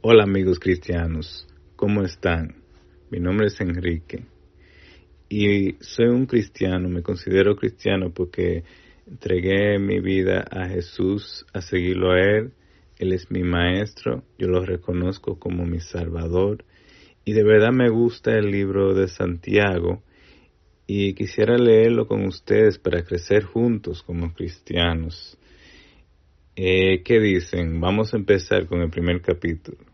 Hola amigos cristianos, ¿cómo están? Mi nombre es Enrique y soy un cristiano, me considero cristiano porque entregué mi vida a Jesús, a seguirlo a Él. Él es mi maestro, yo lo reconozco como mi salvador y de verdad me gusta el libro de Santiago y quisiera leerlo con ustedes para crecer juntos como cristianos. Eh, ¿Qué dicen? Vamos a empezar con el primer capítulo.